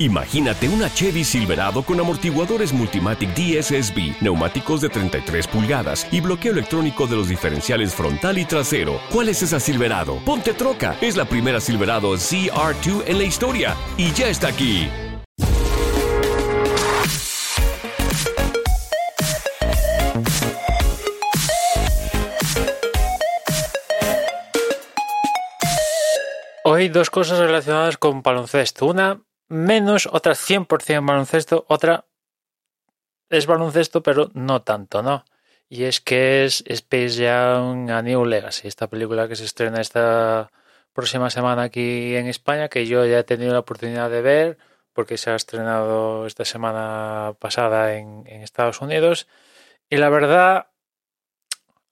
Imagínate una Chevy Silverado con amortiguadores Multimatic DSSB, neumáticos de 33 pulgadas y bloqueo electrónico de los diferenciales frontal y trasero. ¿Cuál es esa Silverado? Ponte troca. Es la primera Silverado CR2 en la historia y ya está aquí. Hoy dos cosas relacionadas con baloncesto. Una menos, otra 100% baloncesto, otra es baloncesto, pero no tanto, ¿no? Y es que es Space Jam a New Legacy, esta película que se estrena esta próxima semana aquí en España, que yo ya he tenido la oportunidad de ver, porque se ha estrenado esta semana pasada en, en Estados Unidos. Y la verdad,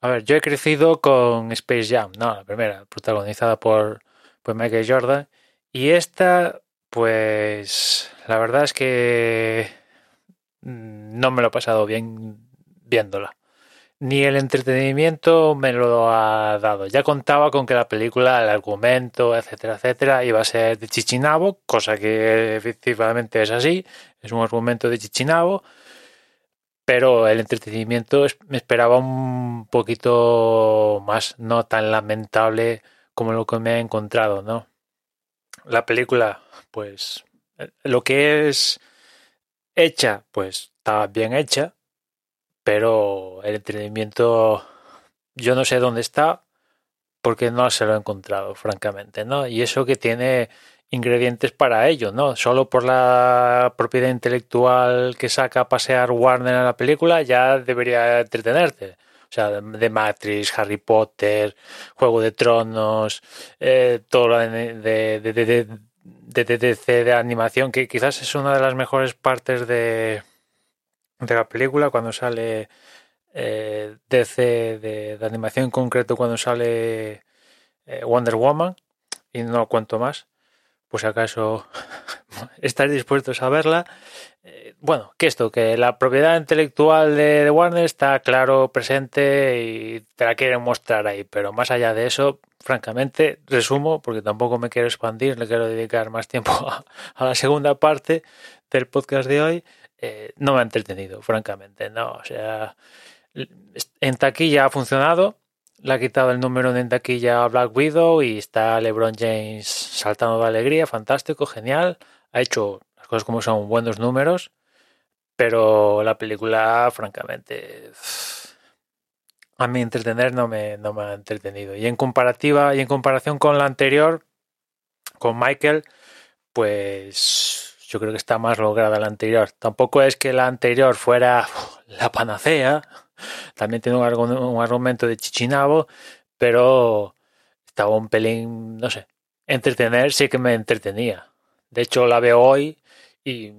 a ver, yo he crecido con Space Jam, no, la primera, protagonizada por pues Michael Jordan. Y esta, pues la verdad es que mm, no me lo he pasado bien viéndola. Ni el entretenimiento me lo ha dado. Ya contaba con que la película, el argumento, etcétera, etcétera, iba a ser de Chichinabo, cosa que efectivamente es así. Es un argumento de Chichinabo. Pero el entretenimiento me esperaba un poquito más, no tan lamentable como lo que me he encontrado, ¿no? La película, pues, lo que es hecha, pues, está bien hecha, pero el entretenimiento, yo no sé dónde está, porque no se lo he encontrado, francamente, ¿no? Y eso que tiene ingredientes para ello, ¿no? Solo por la propiedad intelectual que saca a pasear Warner en la película ya debería entretenerte. O sea, de Matrix, Harry Potter, Juego de Tronos, eh, todo lo de, de, de, de, de animación, que quizás es una de las mejores partes de, de la película, cuando sale eh, DC de, animación en concreto, cuando sale eh, Wonder Woman, y no cuento más, pues acaso estáis dispuestos a verla. Eh, bueno, que esto, que la propiedad intelectual de, Warner está claro, presente y te la quieren mostrar ahí, pero más allá de eso, francamente, resumo, porque tampoco me quiero expandir, le quiero dedicar más tiempo a, la segunda parte del podcast de hoy, eh, no me ha entretenido, francamente, no, o sea, en taquilla ha funcionado, le ha quitado el número en taquilla a Black Widow y está LeBron James saltando de alegría, fantástico, genial, ha hecho cosas como son buenos números, pero la película, francamente, a mí entretener no me, no me ha entretenido. Y en comparativa, y en comparación con la anterior, con Michael, pues yo creo que está más lograda la anterior. Tampoco es que la anterior fuera la panacea, también tiene un argumento de chichinabo, pero estaba un pelín, no sé, entretener sí que me entretenía. De hecho, la veo hoy y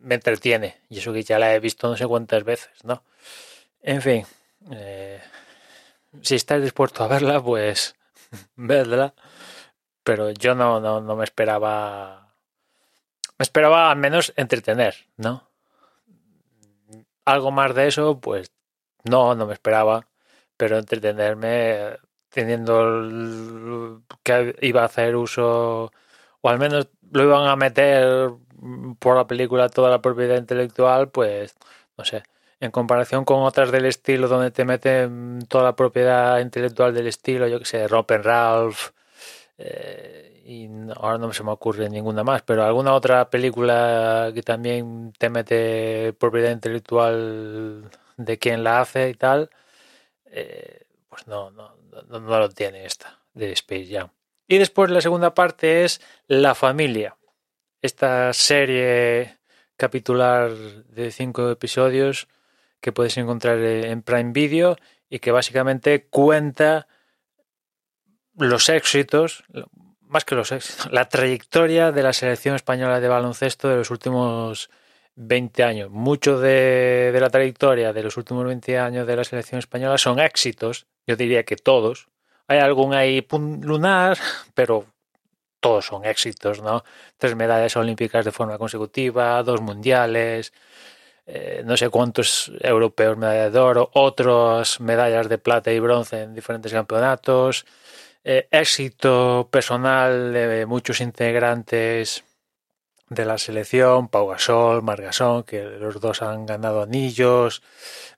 me entretiene. Y eso que ya la he visto no sé cuántas veces, ¿no? En fin, eh, si estás dispuesto a verla, pues vedla. Pero yo no, no, no me esperaba. Me esperaba al menos entretener, ¿no? Algo más de eso, pues no, no me esperaba. Pero entretenerme teniendo que iba a hacer uso, o al menos lo iban a meter por la película toda la propiedad intelectual, pues no sé, en comparación con otras del estilo donde te meten toda la propiedad intelectual del estilo, yo que sé, Robin Ralph, eh, y ahora no se me ocurre ninguna más, pero alguna otra película que también te mete propiedad intelectual de quien la hace y tal, eh, pues no, no, no, no lo tiene esta de Space Jam. Y después la segunda parte es la familia esta serie capitular de cinco episodios que puedes encontrar en Prime Video y que básicamente cuenta los éxitos, más que los éxitos, la trayectoria de la selección española de baloncesto de los últimos 20 años. Mucho de, de la trayectoria de los últimos 20 años de la selección española son éxitos, yo diría que todos. Hay algún ahí lunar, pero todos son éxitos, ¿no? Tres medallas olímpicas de forma consecutiva, dos mundiales, eh, no sé cuántos europeos medallas de oro, otras medallas de plata y bronce en diferentes campeonatos, eh, éxito personal de muchos integrantes de la selección, Pau Gasol, Margasol, que los dos han ganado anillos,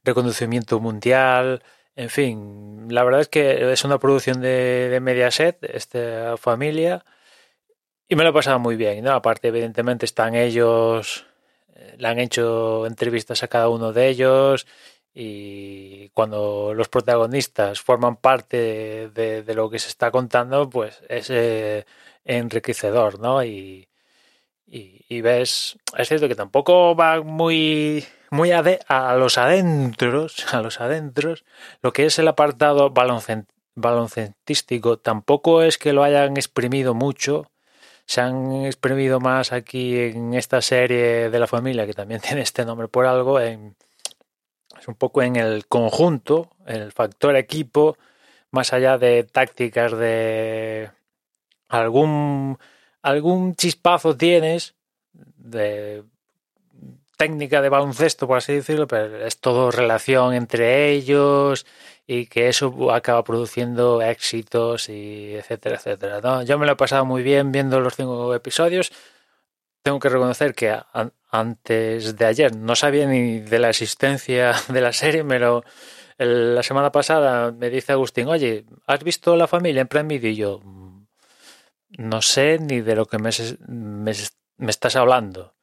reconocimiento mundial, en fin, la verdad es que es una producción de, Mediaset, esta familia, y me lo he pasado muy bien, ¿no? Aparte, evidentemente, están ellos, eh, le han hecho entrevistas a cada uno de ellos, y cuando los protagonistas forman parte de, de lo que se está contando, pues es eh, enriquecedor, ¿no? Y, y, y, ves, es cierto que tampoco va muy muy a los adentros, a los adentros, lo que es el apartado baloncentístico tampoco es que lo hayan exprimido mucho, se han exprimido más aquí en esta serie de la familia, que también tiene este nombre por algo, en, es un poco en el conjunto, el factor equipo, más allá de tácticas de algún algún chispazo tienes de técnica de baloncesto, por así decirlo, pero es todo relación entre ellos y que eso acaba produciendo éxitos y etcétera, etcétera. ¿no? Yo me lo he pasado muy bien viendo los cinco episodios. Tengo que reconocer que antes de ayer no sabía ni de la existencia de la serie, pero la semana pasada me dice Agustín, oye, ¿has visto La Familia en Prime Video? Y yo, mm, no sé ni de lo que me, me, me estás hablando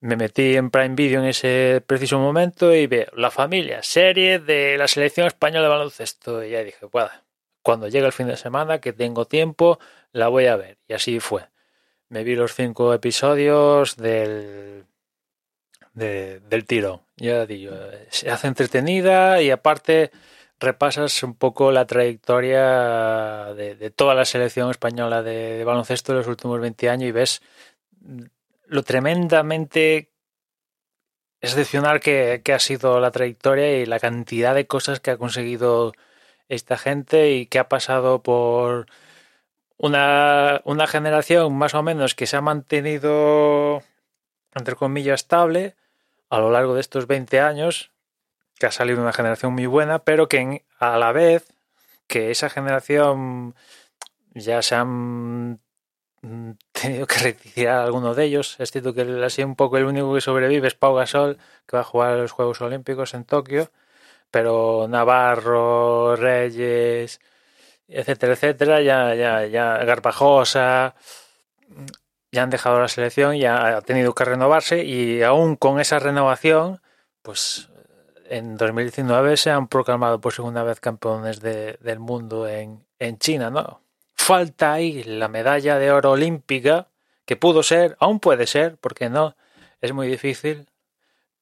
me metí en Prime Video en ese preciso momento y veo La Familia, serie de la selección española de baloncesto. Y ya dije, bueno, cuando llegue el fin de semana, que tengo tiempo, la voy a ver. Y así fue. Me vi los cinco episodios del, de, del tiro. Ya digo, se hace entretenida y aparte repasas un poco la trayectoria de, de toda la selección española de, de baloncesto de los últimos 20 años y ves lo tremendamente excepcional que, que, ha sido la trayectoria y la cantidad de cosas que ha conseguido esta gente y que ha pasado por una, una generación más o menos que se ha mantenido, entre comillas, estable a lo largo de estos 20 años, que ha salido una generación muy buena, pero que a la vez que esa generación ya se han tenido que retirar a alguno de ellos. Es cierto que así un poco el único que sobrevive es Pau Gasol, que va a jugar a los Juegos Olímpicos en Tokio, pero Navarro, Reyes, etcétera, etcétera, ya, ya, ya Garbajosa, ya han dejado la selección, ya ha tenido que renovarse y aún con esa renovación, pues en 2019 se han proclamado por segunda vez campeones de, del mundo en, en China, ¿no? Falta ahí la medalla de oro olímpica, que pudo ser, aún puede ser, porque no, es muy difícil,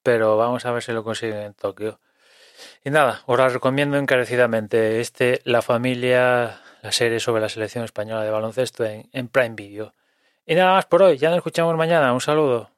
pero vamos a ver si lo consiguen en Tokio. Y nada, os la recomiendo encarecidamente. Este, La Familia, la serie sobre la selección española de baloncesto en, en Prime Video. Y nada más por hoy, ya nos escuchamos mañana. Un saludo.